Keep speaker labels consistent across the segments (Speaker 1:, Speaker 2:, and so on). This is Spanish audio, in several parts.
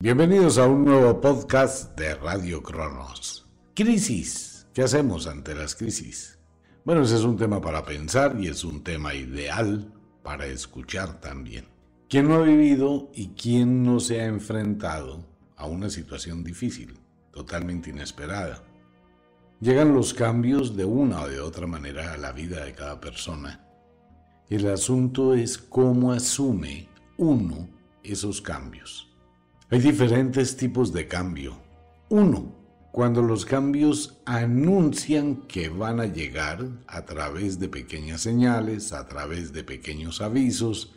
Speaker 1: Bienvenidos a un nuevo podcast de Radio Cronos. Crisis. ¿Qué hacemos ante las crisis? Bueno, ese es un tema para pensar y es un tema ideal para escuchar también. ¿Quién no ha vivido y quién no se ha enfrentado a una situación difícil, totalmente inesperada? Llegan los cambios de una o de otra manera a la vida de cada persona. El asunto es cómo asume uno esos cambios. Hay diferentes tipos de cambio. Uno, cuando los cambios anuncian que van a llegar a través de pequeñas señales, a través de pequeños avisos,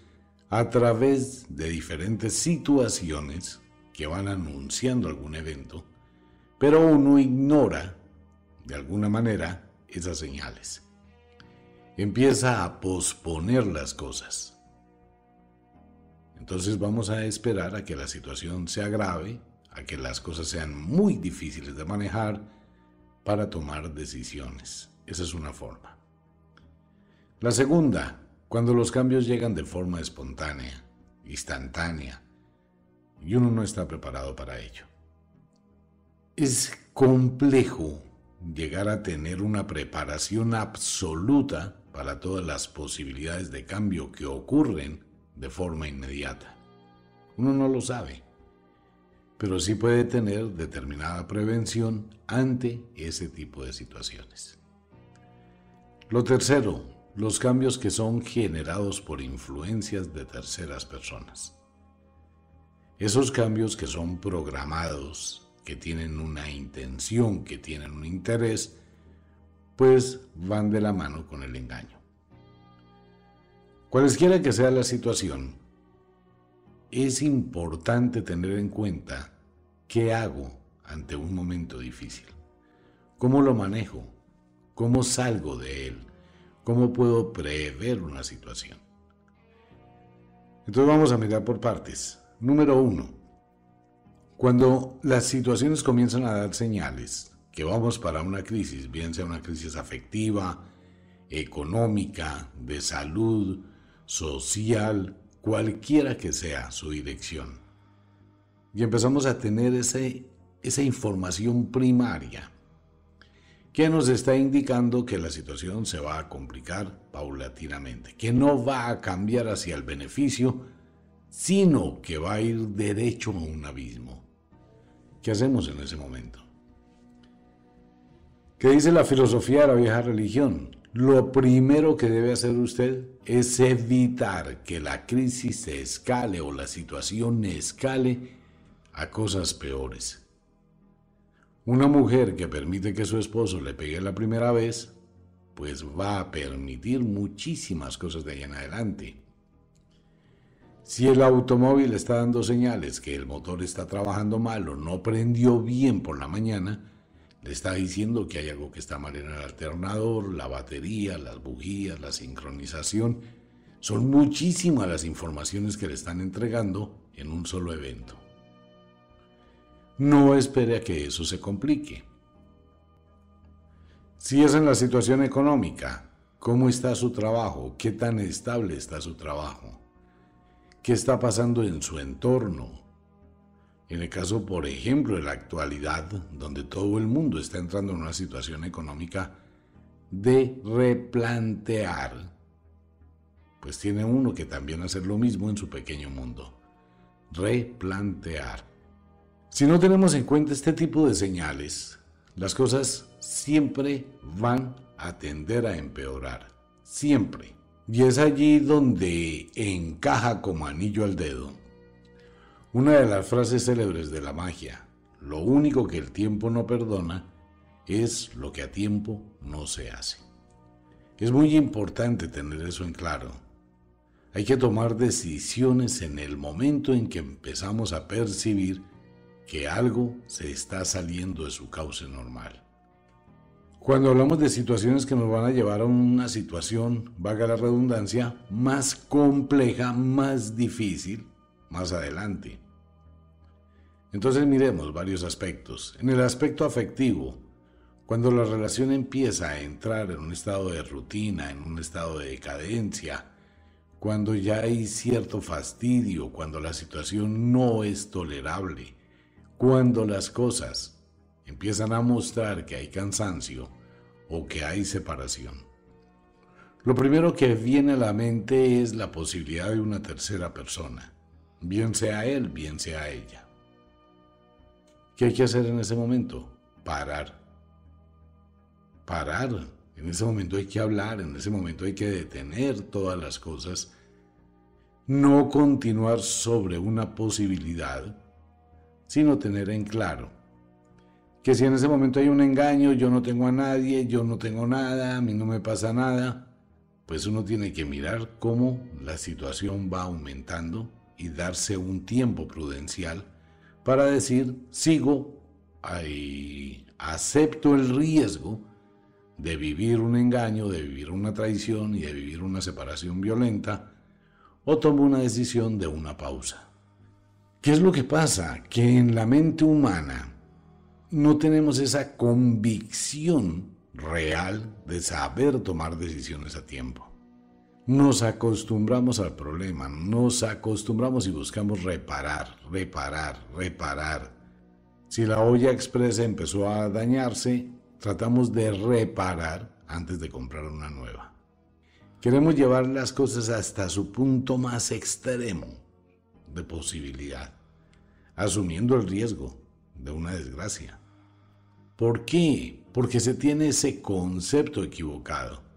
Speaker 1: a través de diferentes situaciones que van anunciando algún evento, pero uno ignora, de alguna manera, esas señales. Empieza a posponer las cosas. Entonces vamos a esperar a que la situación se agrave, a que las cosas sean muy difíciles de manejar para tomar decisiones. Esa es una forma. La segunda, cuando los cambios llegan de forma espontánea, instantánea, y uno no está preparado para ello. Es complejo llegar a tener una preparación absoluta para todas las posibilidades de cambio que ocurren de forma inmediata. Uno no lo sabe, pero sí puede tener determinada prevención ante ese tipo de situaciones. Lo tercero, los cambios que son generados por influencias de terceras personas. Esos cambios que son programados, que tienen una intención, que tienen un interés, pues van de la mano con el engaño. Cualesquiera que sea la situación, es importante tener en cuenta qué hago ante un momento difícil, cómo lo manejo, cómo salgo de él, cómo puedo prever una situación. Entonces vamos a mirar por partes. Número uno, cuando las situaciones comienzan a dar señales que vamos para una crisis, bien sea una crisis afectiva, económica, de salud, social, cualquiera que sea su dirección. Y empezamos a tener ese, esa información primaria que nos está indicando que la situación se va a complicar paulatinamente, que no va a cambiar hacia el beneficio, sino que va a ir derecho a un abismo. ¿Qué hacemos en ese momento? ¿Qué dice la filosofía de la vieja religión? Lo primero que debe hacer usted es evitar que la crisis se escale o la situación escale a cosas peores. Una mujer que permite que su esposo le pegue la primera vez, pues va a permitir muchísimas cosas de ahí en adelante. Si el automóvil está dando señales que el motor está trabajando mal o no prendió bien por la mañana, le está diciendo que hay algo que está mal en el alternador, la batería, las bujías, la sincronización. Son muchísimas las informaciones que le están entregando en un solo evento. No espere a que eso se complique. Si es en la situación económica, ¿cómo está su trabajo? ¿Qué tan estable está su trabajo? ¿Qué está pasando en su entorno? En el caso, por ejemplo, de la actualidad, donde todo el mundo está entrando en una situación económica de replantear, pues tiene uno que también hacer lo mismo en su pequeño mundo. Replantear. Si no tenemos en cuenta este tipo de señales, las cosas siempre van a tender a empeorar. Siempre. Y es allí donde encaja como anillo al dedo una de las frases célebres de la magia, lo único que el tiempo no perdona es lo que a tiempo no se hace. Es muy importante tener eso en claro. Hay que tomar decisiones en el momento en que empezamos a percibir que algo se está saliendo de su cauce normal. Cuando hablamos de situaciones que nos van a llevar a una situación, vaga la redundancia, más compleja, más difícil, más adelante. Entonces miremos varios aspectos. En el aspecto afectivo, cuando la relación empieza a entrar en un estado de rutina, en un estado de decadencia, cuando ya hay cierto fastidio, cuando la situación no es tolerable, cuando las cosas empiezan a mostrar que hay cansancio o que hay separación. Lo primero que viene a la mente es la posibilidad de una tercera persona, bien sea él, bien sea ella. ¿Qué hay que hacer en ese momento? Parar. Parar en ese momento hay que hablar, en ese momento hay que detener todas las cosas, no continuar sobre una posibilidad, sino tener en claro que si en ese momento hay un engaño, yo no tengo a nadie, yo no tengo nada, a mí no me pasa nada, pues uno tiene que mirar cómo la situación va aumentando y darse un tiempo prudencial para decir, sigo, ahí, acepto el riesgo, de vivir un engaño, de vivir una traición y de vivir una separación violenta, o tomo una decisión de una pausa. ¿Qué es lo que pasa? Que en la mente humana no tenemos esa convicción real de saber tomar decisiones a tiempo. Nos acostumbramos al problema, nos acostumbramos y buscamos reparar, reparar, reparar. Si la olla expresa empezó a dañarse, tratamos de reparar antes de comprar una nueva. Queremos llevar las cosas hasta su punto más extremo de posibilidad, asumiendo el riesgo de una desgracia. ¿Por qué? Porque se tiene ese concepto equivocado.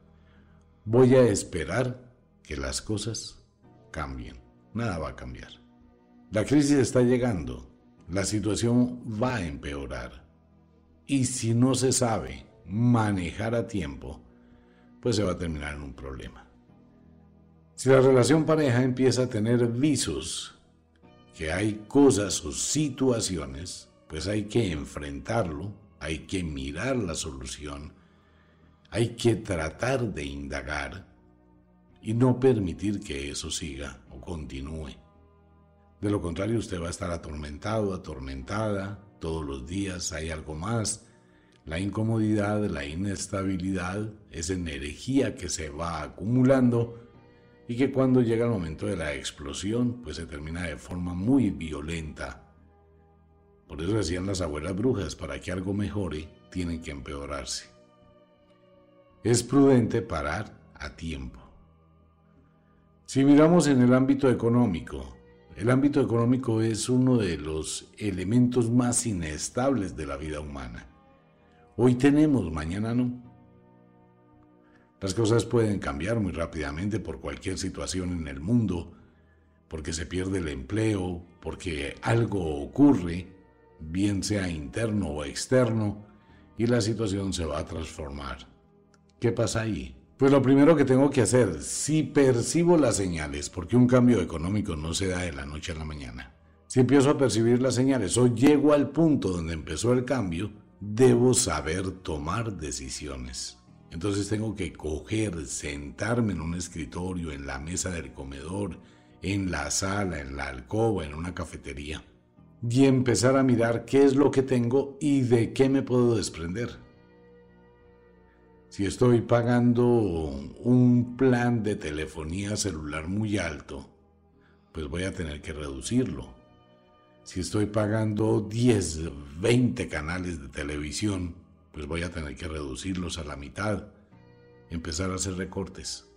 Speaker 1: Voy a esperar que las cosas cambien. Nada va a cambiar. La crisis está llegando. La situación va a empeorar. Y si no se sabe manejar a tiempo, pues se va a terminar en un problema. Si la relación pareja empieza a tener visos, que hay cosas o situaciones, pues hay que enfrentarlo, hay que mirar la solución, hay que tratar de indagar y no permitir que eso siga o continúe. De lo contrario, usted va a estar atormentado, atormentada, todos los días hay algo más. La incomodidad, la inestabilidad, esa energía que se va acumulando y que cuando llega el momento de la explosión, pues se termina de forma muy violenta. Por eso decían las abuelas brujas, para que algo mejore, tienen que empeorarse. Es prudente parar a tiempo. Si miramos en el ámbito económico, el ámbito económico es uno de los elementos más inestables de la vida humana. Hoy tenemos, mañana no. Las cosas pueden cambiar muy rápidamente por cualquier situación en el mundo, porque se pierde el empleo, porque algo ocurre, bien sea interno o externo, y la situación se va a transformar. ¿Qué pasa ahí? Pues lo primero que tengo que hacer, si percibo las señales, porque un cambio económico no se da de la noche a la mañana, si empiezo a percibir las señales o llego al punto donde empezó el cambio, debo saber tomar decisiones. Entonces tengo que coger, sentarme en un escritorio, en la mesa del comedor, en la sala, en la alcoba, en una cafetería, y empezar a mirar qué es lo que tengo y de qué me puedo desprender. Si estoy pagando un plan de telefonía celular muy alto, pues voy a tener que reducirlo. Si estoy pagando 10, 20 canales de televisión, pues voy a tener que reducirlos a la mitad, empezar a hacer recortes.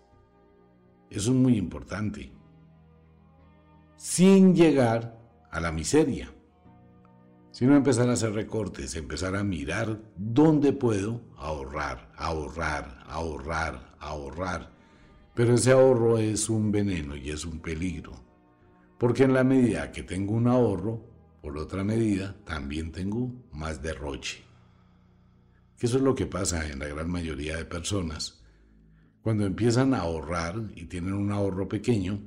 Speaker 1: Eso es muy importante. Sin llegar a la miseria sino empezar a hacer recortes, empezar a mirar dónde puedo ahorrar, ahorrar, ahorrar, ahorrar. Pero ese ahorro es un veneno y es un peligro, porque en la medida que tengo un ahorro, por otra medida, también tengo más derroche. Eso es lo que pasa en la gran mayoría de personas. Cuando empiezan a ahorrar y tienen un ahorro pequeño,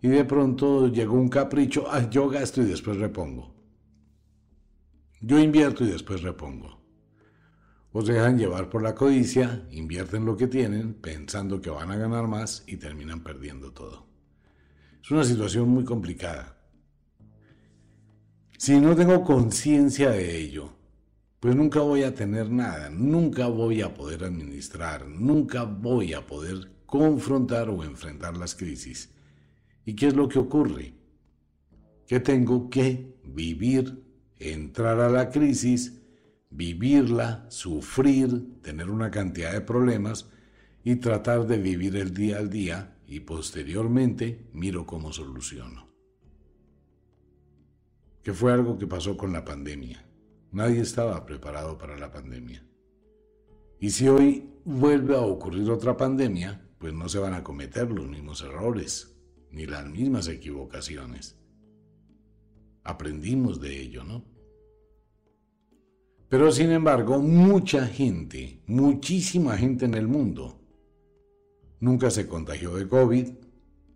Speaker 1: y de pronto llega un capricho, ah, yo gasto y después repongo. Yo invierto y después repongo. O se dejan llevar por la codicia, invierten lo que tienen pensando que van a ganar más y terminan perdiendo todo. Es una situación muy complicada. Si no tengo conciencia de ello, pues nunca voy a tener nada, nunca voy a poder administrar, nunca voy a poder confrontar o enfrentar las crisis. ¿Y qué es lo que ocurre? Que tengo que vivir, entrar a la crisis, vivirla, sufrir, tener una cantidad de problemas y tratar de vivir el día al día y posteriormente miro cómo soluciono. Que fue algo que pasó con la pandemia. Nadie estaba preparado para la pandemia. Y si hoy vuelve a ocurrir otra pandemia, pues no se van a cometer los mismos errores, ni las mismas equivocaciones. Aprendimos de ello, ¿no? Pero sin embargo, mucha gente, muchísima gente en el mundo, nunca se contagió de COVID,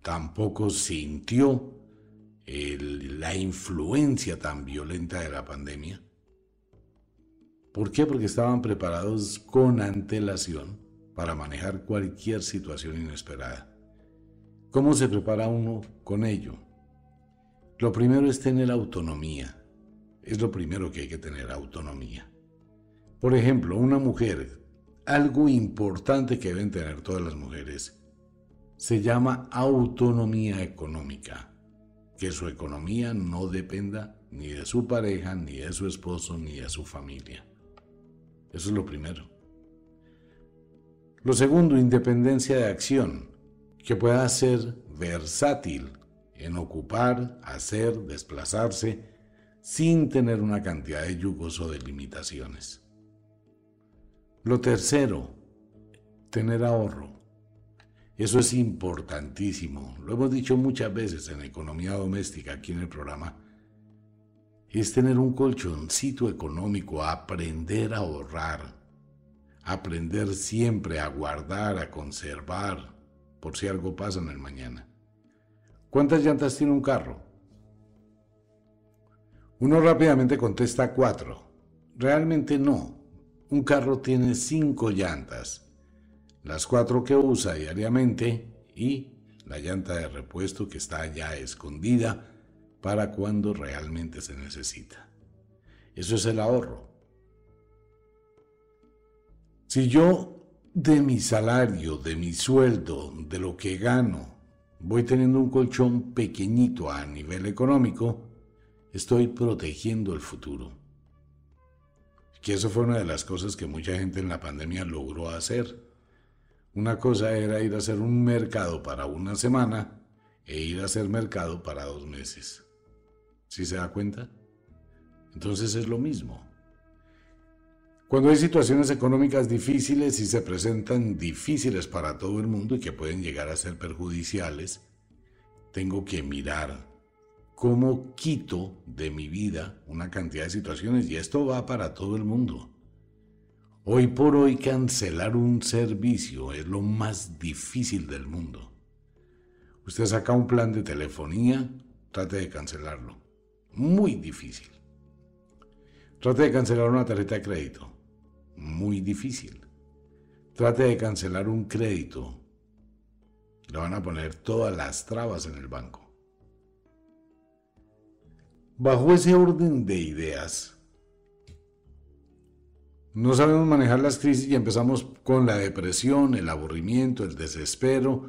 Speaker 1: tampoco sintió la influencia tan violenta de la pandemia. ¿Por qué? Porque estaban preparados con antelación para manejar cualquier situación inesperada. ¿Cómo se prepara uno con ello? Lo primero es tener autonomía. Es lo primero que hay que tener, autonomía. Por ejemplo, una mujer, algo importante que deben tener todas las mujeres, se llama autonomía económica. Que su economía no dependa ni de su pareja, ni de su esposo, ni de su familia. Eso es lo primero. Lo segundo, independencia de acción, que pueda ser versátil en ocupar, hacer, desplazarse, sin tener una cantidad de yugos o de limitaciones. Lo tercero, tener ahorro. Eso es importantísimo. Lo hemos dicho muchas veces en economía doméstica aquí en el programa es tener un colchoncito económico, aprender a ahorrar, aprender siempre a guardar, a conservar, por si algo pasa en el mañana. ¿Cuántas llantas tiene un carro? Uno rápidamente contesta cuatro. Realmente no. Un carro tiene cinco llantas, las cuatro que usa diariamente y la llanta de repuesto que está ya escondida para cuando realmente se necesita. Eso es el ahorro. Si yo de mi salario, de mi sueldo, de lo que gano, voy teniendo un colchón pequeñito a nivel económico, estoy protegiendo el futuro. Que eso fue una de las cosas que mucha gente en la pandemia logró hacer. Una cosa era ir a hacer un mercado para una semana e ir a hacer mercado para dos meses. ¿Sí se da cuenta? Entonces es lo mismo. Cuando hay situaciones económicas difíciles y se presentan difíciles para todo el mundo y que pueden llegar a ser perjudiciales, tengo que mirar cómo quito de mi vida una cantidad de situaciones y esto va para todo el mundo. Hoy por hoy cancelar un servicio es lo más difícil del mundo. Usted saca un plan de telefonía, trate de cancelarlo muy difícil. Trate de cancelar una tarjeta de crédito. Muy difícil. Trate de cancelar un crédito. Le van a poner todas las trabas en el banco. Bajo ese orden de ideas, no sabemos manejar las crisis y empezamos con la depresión, el aburrimiento, el desespero,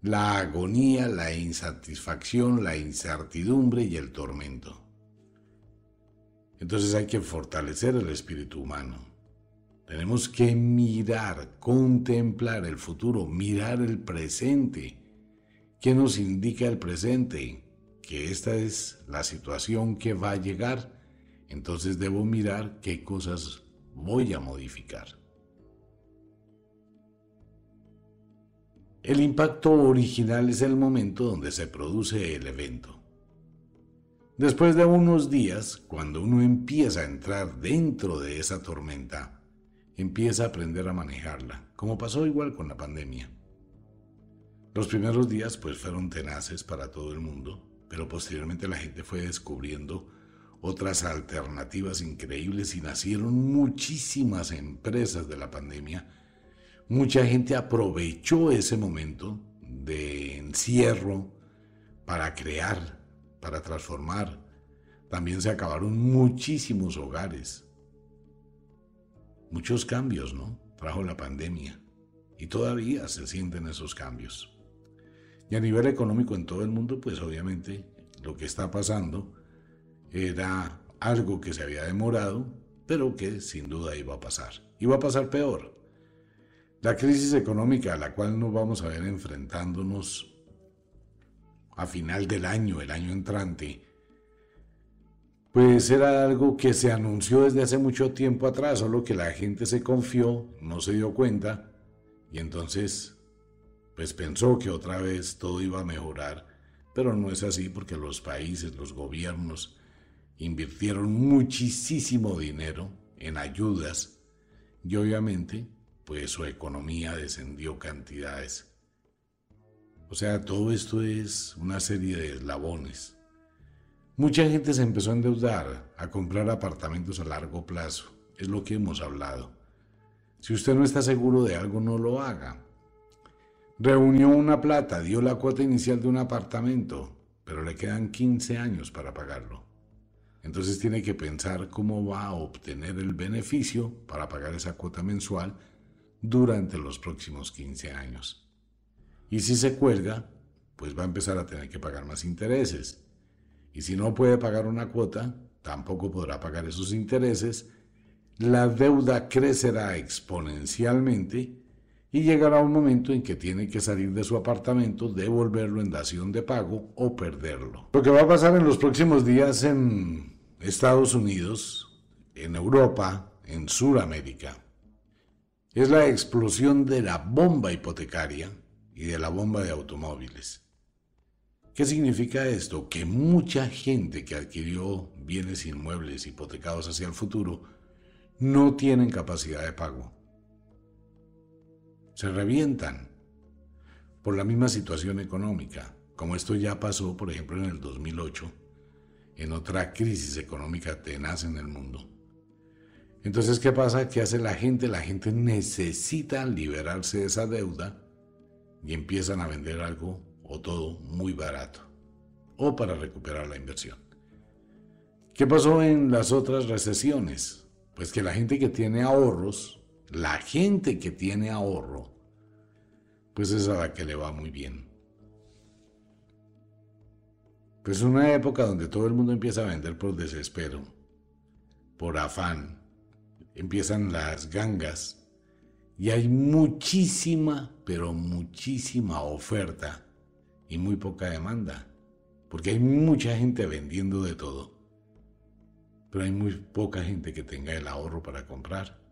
Speaker 1: la agonía, la insatisfacción, la incertidumbre y el tormento. Entonces hay que fortalecer el espíritu humano. Tenemos que mirar, contemplar el futuro, mirar el presente. ¿Qué nos indica el presente? Que esta es la situación que va a llegar. Entonces debo mirar qué cosas voy a modificar. El impacto original es el momento donde se produce el evento. Después de unos días, cuando uno empieza a entrar dentro de esa tormenta, empieza a aprender a manejarla, como pasó igual con la pandemia. Los primeros días pues fueron tenaces para todo el mundo, pero posteriormente la gente fue descubriendo otras alternativas increíbles y nacieron muchísimas empresas de la pandemia Mucha gente aprovechó ese momento de encierro para crear, para transformar. También se acabaron muchísimos hogares. Muchos cambios, ¿no? Trajo la pandemia. Y todavía se sienten esos cambios. Y a nivel económico en todo el mundo, pues obviamente lo que está pasando era algo que se había demorado, pero que sin duda iba a pasar. Iba a pasar peor. La crisis económica a la cual nos vamos a ver enfrentándonos a final del año, el año entrante, pues era algo que se anunció desde hace mucho tiempo atrás, solo que la gente se confió, no se dio cuenta y entonces pues pensó que otra vez todo iba a mejorar, pero no es así porque los países, los gobiernos invirtieron muchísimo dinero en ayudas y obviamente pues su economía descendió cantidades. O sea, todo esto es una serie de eslabones. Mucha gente se empezó a endeudar, a comprar apartamentos a largo plazo. Es lo que hemos hablado. Si usted no está seguro de algo, no lo haga. Reunió una plata, dio la cuota inicial de un apartamento, pero le quedan 15 años para pagarlo. Entonces tiene que pensar cómo va a obtener el beneficio para pagar esa cuota mensual durante los próximos 15 años. Y si se cuelga, pues va a empezar a tener que pagar más intereses y si no puede pagar una cuota, tampoco podrá pagar esos intereses, la deuda crecerá exponencialmente y llegará un momento en que tiene que salir de su apartamento, devolverlo en dación de pago o perderlo. Lo que va a pasar en los próximos días en Estados Unidos, en Europa, en Sudamérica, es la explosión de la bomba hipotecaria y de la bomba de automóviles. ¿Qué significa esto? Que mucha gente que adquirió bienes inmuebles hipotecados hacia el futuro no tienen capacidad de pago. Se revientan por la misma situación económica, como esto ya pasó, por ejemplo, en el 2008, en otra crisis económica tenaz en el mundo. Entonces, ¿qué pasa? ¿Qué hace la gente? La gente necesita liberarse de esa deuda y empiezan a vender algo o todo muy barato, o para recuperar la inversión. ¿Qué pasó en las otras recesiones? Pues que la gente que tiene ahorros, la gente que tiene ahorro, pues es a la que le va muy bien. Pues una época donde todo el mundo empieza a vender por desespero, por afán, empiezan las gangas y hay muchísima, pero muchísima oferta y muy poca demanda, porque hay mucha gente vendiendo de todo, pero hay muy poca gente que tenga el ahorro para comprar.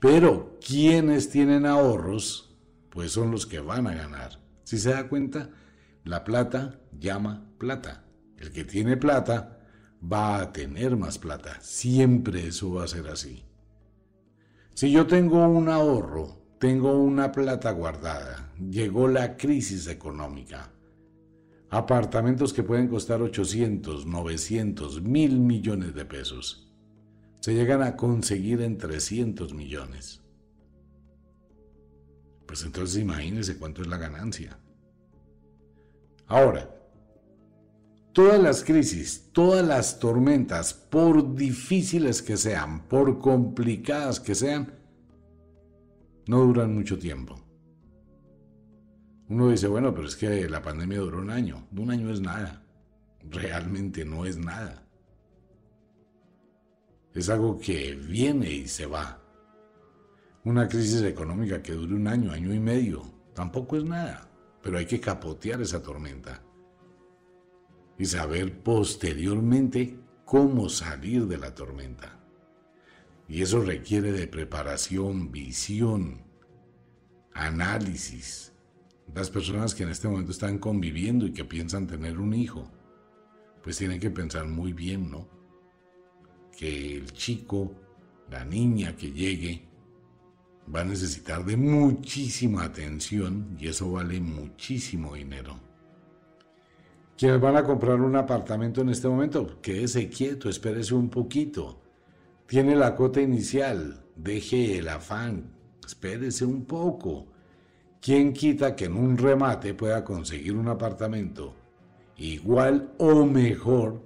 Speaker 1: Pero quienes tienen ahorros, pues son los que van a ganar. Si se da cuenta, la plata llama plata. El que tiene plata va a tener más plata. Siempre eso va a ser así. Si yo tengo un ahorro tengo una plata guardada. Llegó la crisis económica. Apartamentos que pueden costar 800, 900, mil millones de pesos. Se llegan a conseguir en 300 millones. Pues entonces imagínense cuánto es la ganancia. Ahora, todas las crisis, todas las tormentas, por difíciles que sean, por complicadas que sean, no duran mucho tiempo. Uno dice, bueno, pero es que la pandemia duró un año. Un año es nada. Realmente no es nada. Es algo que viene y se va. Una crisis económica que dure un año, año y medio, tampoco es nada. Pero hay que capotear esa tormenta. Y saber posteriormente cómo salir de la tormenta. Y eso requiere de preparación, visión, análisis. Las personas que en este momento están conviviendo y que piensan tener un hijo, pues tienen que pensar muy bien, ¿no? Que el chico, la niña que llegue, va a necesitar de muchísima atención y eso vale muchísimo dinero. Quienes van a comprar un apartamento en este momento, quédese quieto, espérese un poquito tiene la cuota inicial, deje el afán, espérese un poco. ¿Quién quita que en un remate pueda conseguir un apartamento igual o mejor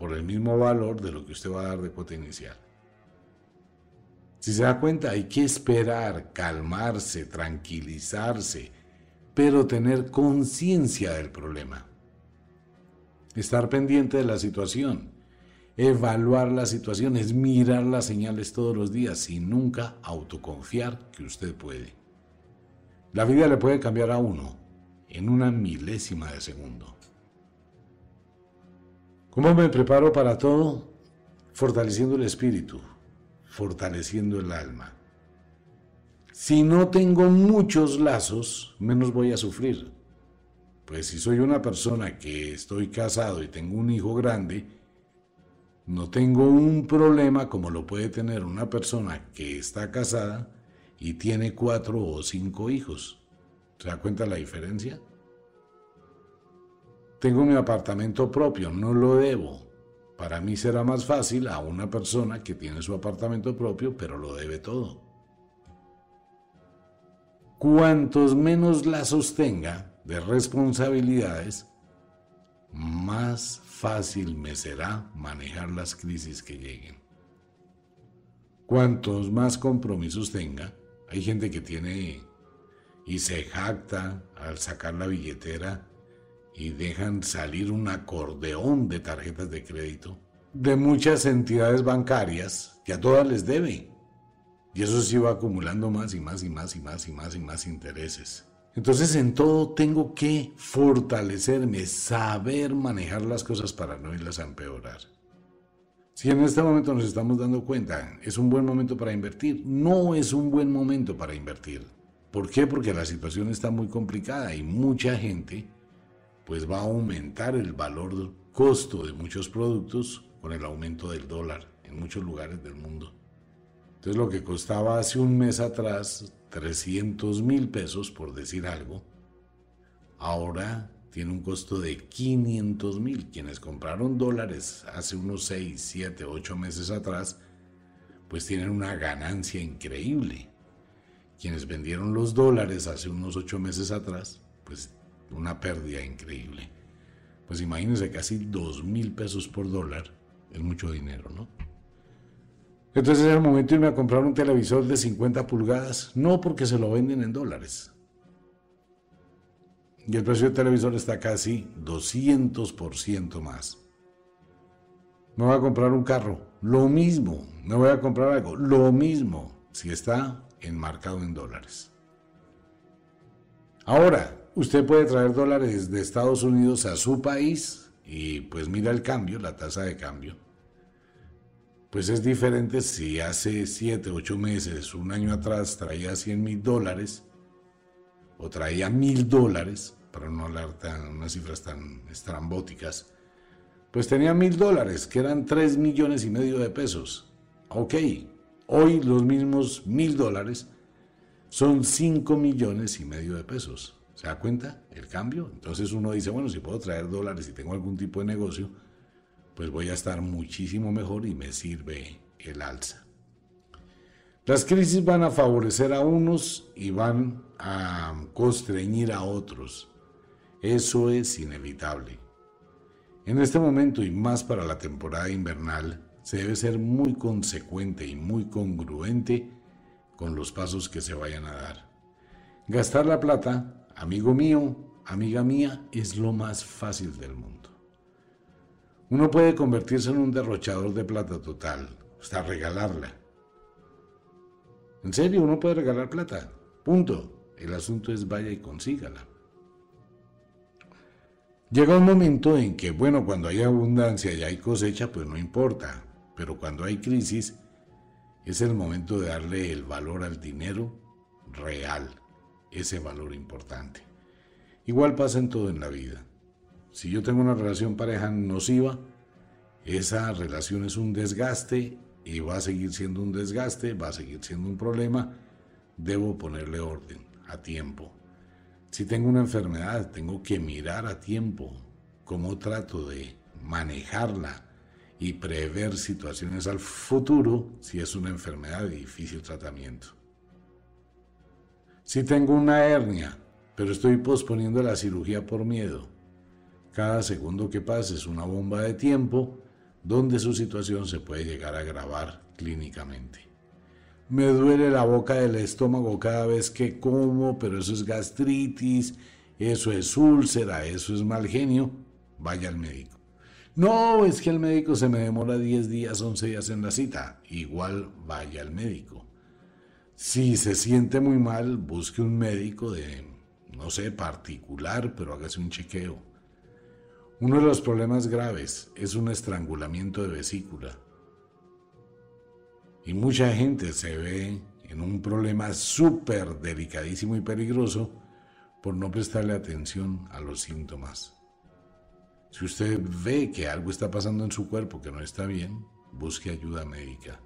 Speaker 1: por el mismo valor de lo que usted va a dar de cuota inicial? Si se da cuenta, hay que esperar, calmarse, tranquilizarse, pero tener conciencia del problema. Estar pendiente de la situación, evaluar las situaciones, mirar las señales todos los días y nunca autoconfiar que usted puede. La vida le puede cambiar a uno en una milésima de segundo. ¿Cómo me preparo para todo? Fortaleciendo el espíritu, fortaleciendo el alma. Si no tengo muchos lazos, menos voy a sufrir. Pues si soy una persona que estoy casado y tengo un hijo grande, no tengo un problema como lo puede tener una persona que está casada y tiene cuatro o cinco hijos. ¿Se da cuenta la diferencia? Tengo mi apartamento propio, no lo debo. Para mí será más fácil a una persona que tiene su apartamento propio, pero lo debe todo. Cuantos menos lazos tenga de responsabilidades, más fácil me será manejar las crisis que lleguen. Cuantos más compromisos tenga, hay gente que tiene y se jacta al sacar la billetera y dejan salir un acordeón de tarjetas de crédito de muchas entidades bancarias que a todas les debe. Y eso se va acumulando más y más y más y más y más y más intereses. Entonces en todo tengo que fortalecerme, saber manejar las cosas para no irlas a empeorar. Si en este momento nos estamos dando cuenta, es un buen momento para invertir. No es un buen momento para invertir. ¿Por qué? Porque la situación está muy complicada y mucha gente pues va a aumentar el valor costo de muchos productos con el aumento del dólar en muchos lugares del mundo. Entonces lo que costaba hace un mes atrás 300 mil pesos, por decir algo, ahora tiene un costo de 500 mil. Quienes compraron dólares hace unos 6, 7, 8 meses atrás, pues tienen una ganancia increíble. Quienes vendieron los dólares hace unos 8 meses atrás, pues una pérdida increíble. Pues imagínense, casi dos mil pesos por dólar es mucho dinero, ¿no? Entonces es el momento de irme a comprar un televisor de 50 pulgadas, no porque se lo venden en dólares. Y el precio del televisor está casi 200% más. Me voy a comprar un carro, lo mismo. Me voy a comprar algo, lo mismo, si está enmarcado en dólares. Ahora, usted puede traer dólares de Estados Unidos a su país y pues mira el cambio, la tasa de cambio. Pues es diferente si hace 7, 8 meses, un año atrás traía 100 mil dólares o traía mil dólares, para no hablar de unas cifras tan estrambóticas, pues tenía mil dólares, que eran 3 millones y medio de pesos. Ok, hoy los mismos mil dólares son 5 millones y medio de pesos. ¿Se da cuenta el cambio? Entonces uno dice, bueno, si puedo traer dólares y tengo algún tipo de negocio, pues voy a estar muchísimo mejor y me sirve el alza. Las crisis van a favorecer a unos y van a constreñir a otros. Eso es inevitable. En este momento y más para la temporada invernal, se debe ser muy consecuente y muy congruente con los pasos que se vayan a dar. Gastar la plata amigo mío, amiga mía, es lo más fácil del mundo. Uno puede convertirse en un derrochador de plata total, hasta regalarla. En serio, uno puede regalar plata. Punto. El asunto es vaya y consígala. Llega un momento en que, bueno, cuando hay abundancia y hay cosecha, pues no importa. Pero cuando hay crisis, es el momento de darle el valor al dinero real ese valor importante. Igual pasa en todo en la vida. Si yo tengo una relación pareja nociva, esa relación es un desgaste y va a seguir siendo un desgaste, va a seguir siendo un problema. Debo ponerle orden a tiempo. Si tengo una enfermedad, tengo que mirar a tiempo cómo trato de manejarla y prever situaciones al futuro si es una enfermedad de difícil tratamiento. Si tengo una hernia, pero estoy posponiendo la cirugía por miedo, cada segundo que pase es una bomba de tiempo donde su situación se puede llegar a agravar clínicamente. me duele la boca del estómago cada vez que como, pero eso es gastritis, eso es úlcera, eso es mal genio, vaya al médico. No, es que el médico se me demora 10 días, 11 días en la cita. Igual vaya al médico. Si se siente muy mal, busque un médico de, no sé, particular, pero hágase un chequeo. Uno de los problemas graves es un estrangulamiento de vesícula. Y mucha gente se ve en un problema súper delicadísimo y peligroso por no prestarle atención a los síntomas. Si usted ve que algo está pasando en su cuerpo que no está bien, busque ayuda médica.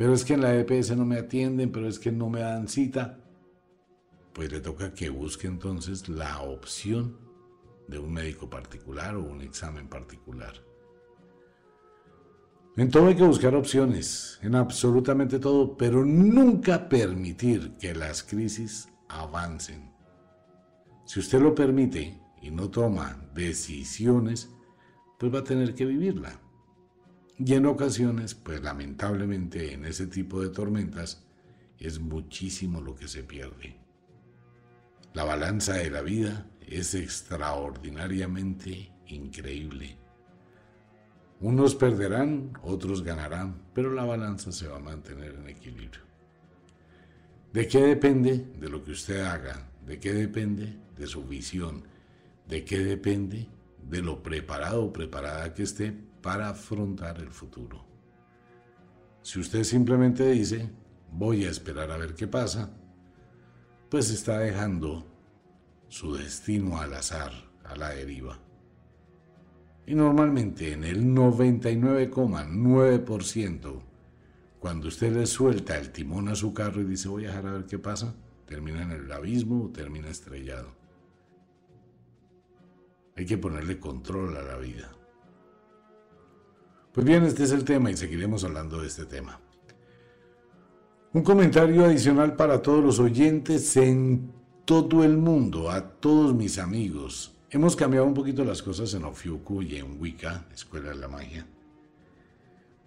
Speaker 1: Pero es que en la EPS no me atienden, pero es que no me dan cita. Pues le toca que busque entonces la opción de un médico particular o un examen particular. En todo hay que buscar opciones, en absolutamente todo, pero nunca permitir que las crisis avancen. Si usted lo permite, y no toma decisiones, pues va a tener que vivirla. Y en ocasiones, pues lamentablemente en ese tipo de tormentas es muchísimo lo que se pierde. La balanza de la vida es extraordinariamente increíble. Unos perderán, otros ganarán, pero la balanza se va a mantener en equilibrio. ¿De qué depende? De lo que usted haga. ¿De qué depende? De su visión ¿De qué depende? De lo preparado o preparada que esté para afrontar el futuro. Si usted simplemente dice, voy a esperar a ver qué pasa, pues está dejando su destino al azar, a la deriva. Y normalmente en el 99,9%, cuando usted le suelta el timón a su carro y dice voy a dejar a ver qué pasa, termina en el abismo o termina estrellado. Hay que ponerle control a la vida. Pues bien, este es el tema y seguiremos hablando de este tema. Un comentario adicional para todos los oyentes en todo el mundo, a todos mis amigos. Hemos cambiado un poquito las cosas en Ofiuku y en Wicca, Escuela de la Magia.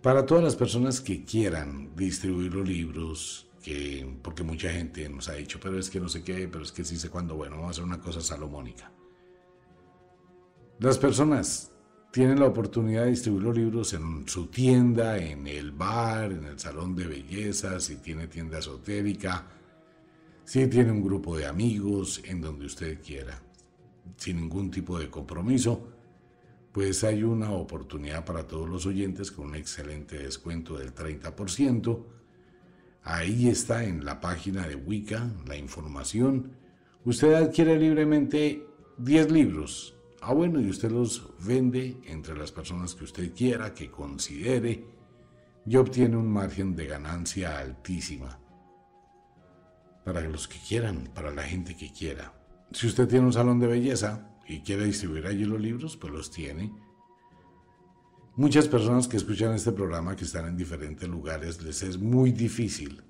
Speaker 1: Para todas las personas que quieran distribuir los libros, que, porque mucha gente nos ha dicho, pero es que no sé qué, pero es que sí sé cuándo, bueno, vamos a hacer una cosa salomónica. Las personas tienen la oportunidad de distribuir los libros en su tienda, en el bar, en el salón de belleza, si tiene tienda esotérica, si tiene un grupo de amigos, en donde usted quiera, sin ningún tipo de compromiso, pues hay una oportunidad para todos los oyentes con un excelente descuento del 30%. Ahí está en la página de Wicca la información. Usted adquiere libremente 10 libros Ah, bueno, y usted los vende entre las personas que usted quiera, que considere, y obtiene un margen de ganancia altísima. Para los que quieran, para la gente que quiera. Si usted tiene un salón de belleza y quiere distribuir allí los libros, pues los tiene. Muchas personas que escuchan este programa, que están en diferentes lugares, les es muy difícil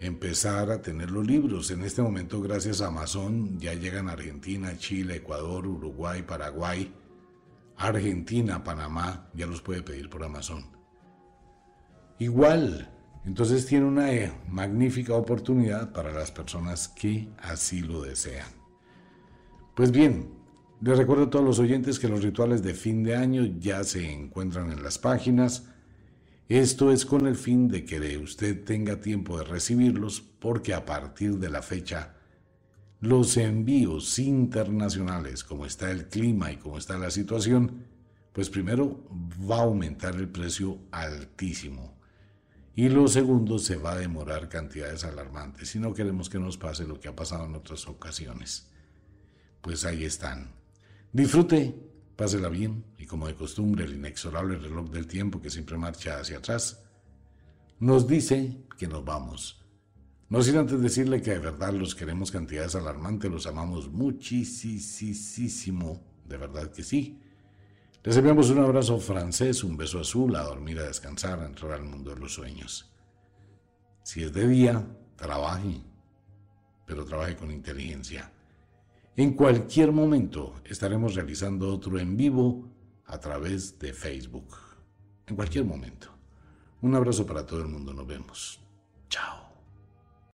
Speaker 1: empezar a tener los libros. En este momento, gracias a Amazon, ya llegan a Argentina, Chile, Ecuador, Uruguay, Paraguay, Argentina, Panamá, ya los puede pedir por Amazon. Igual, entonces tiene una eh, magnífica oportunidad para las personas que así lo desean. Pues bien, les recuerdo a todos los oyentes que los rituales de fin de año ya se encuentran en las páginas esto es con el fin de que usted tenga tiempo de recibirlos porque a partir de la fecha los envíos internacionales, como está el clima y como está la situación, pues primero va a aumentar el precio altísimo. Y lo segundo, se va a demorar cantidades alarmantes. Y no queremos que nos pase lo que ha pasado en otras ocasiones. Pues ahí están. Disfrute Pásela bien y como de costumbre el inexorable reloj del tiempo que siempre marcha hacia atrás nos dice que nos vamos. No sin antes decirle que de verdad los queremos cantidades alarmantes, los amamos muchísimo, de verdad que sí. Les enviamos un abrazo francés, un beso azul, a dormir, a descansar, a entrar al mundo de los sueños. Si es de día, trabaje, pero trabaje con inteligencia. En cualquier momento estaremos realizando otro en vivo a través de Facebook. En cualquier momento. Un abrazo para todo el mundo. Nos vemos. Chao.